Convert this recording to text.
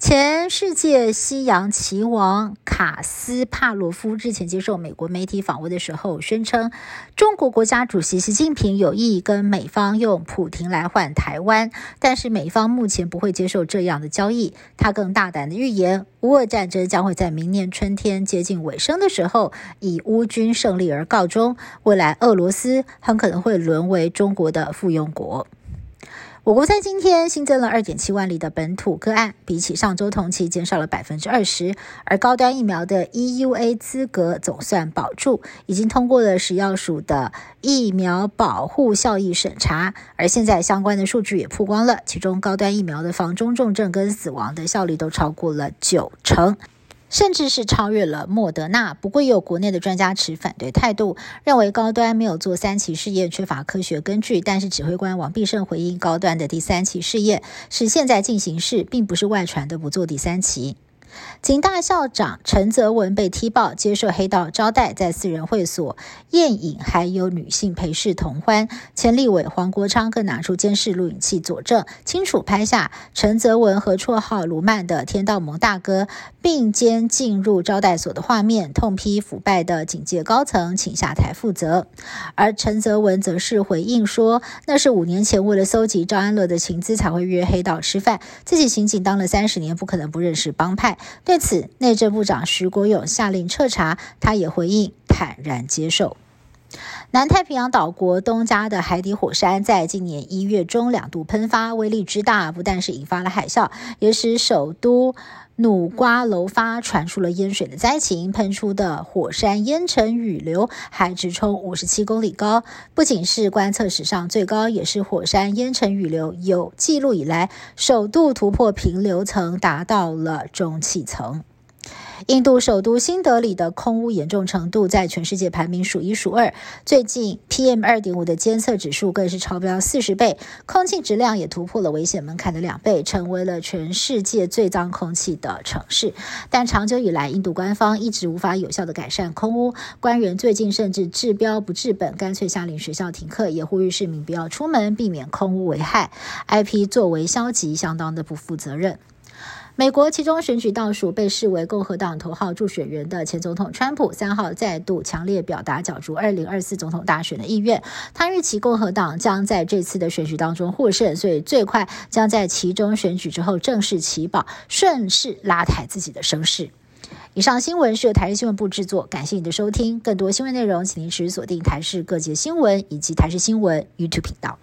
前世界西洋棋王卡斯帕罗夫日前接受美国媒体访问的时候，宣称中国国家主席习近平有意跟美方用普廷来换台湾，但是美方目前不会接受这样的交易。他更大胆的预言，乌俄战争将会在明年春天接近尾声的时候以乌军胜利而告终，未来俄罗斯很可能会沦为中国的附庸国。我国在今天新增了二点七万例的本土个案，比起上周同期减少了百分之二十。而高端疫苗的 EUA 资格总算保住，已经通过了食药署的疫苗保护效益审查。而现在相关的数据也曝光了，其中高端疫苗的防中重症跟死亡的效率都超过了九成。甚至是超越了莫德纳。不过，也有国内的专家持反对态度，认为高端没有做三期试验，缺乏科学根据。但是，指挥官王必胜回应，高端的第三期试验是现在进行式，并不是外传的不做第三期。警大校长陈泽文被踢爆接受黑道招待，在私人会所宴饮，还有女性陪侍同欢。前立委黄国昌更拿出监视录影器佐证，清楚拍下陈泽文和绰号卢曼的天道盟大哥并肩进入招待所的画面，痛批腐败的警界高层，请下台负责。而陈泽文则是回应说，那是五年前为了搜集赵安乐的情资才会约黑道吃饭，自己刑警当了三十年，不可能不认识帮派。对此，内政部长徐国勇下令彻查，他也回应坦然接受。南太平洋岛国东加的海底火山在今年一月中两度喷发，威力之大，不但是引发了海啸，也使首都努瓜楼发传出了淹水的灾情。喷出的火山烟尘雨流还直冲五十七公里高，不仅是观测史上最高，也是火山烟尘雨流有记录以来首度突破平流层，达到了中气层。印度首都新德里的空污严重程度在全世界排名数一数二，最近 PM 二点五的监测指数更是超标四十倍，空气质量也突破了危险门槛的两倍，成为了全世界最脏空气的城市。但长久以来，印度官方一直无法有效的改善空污，官员最近甚至治标不治本，干脆下令学校停课，也呼吁市民不要出门，避免空污危害。IP 作为消极，相当的不负责任。美国其中选举倒数，被视为共和党头号助选员的前总统川普三号再度强烈表达角逐二零二四总统大选的意愿。他预期共和党将在这次的选举当中获胜，所以最快将在其中选举之后正式起跑，顺势拉抬自己的声势。以上新闻是由台视新闻部制作，感谢你的收听。更多新闻内容，请您持续锁定台视各界新闻以及台视新闻 YouTube 频道。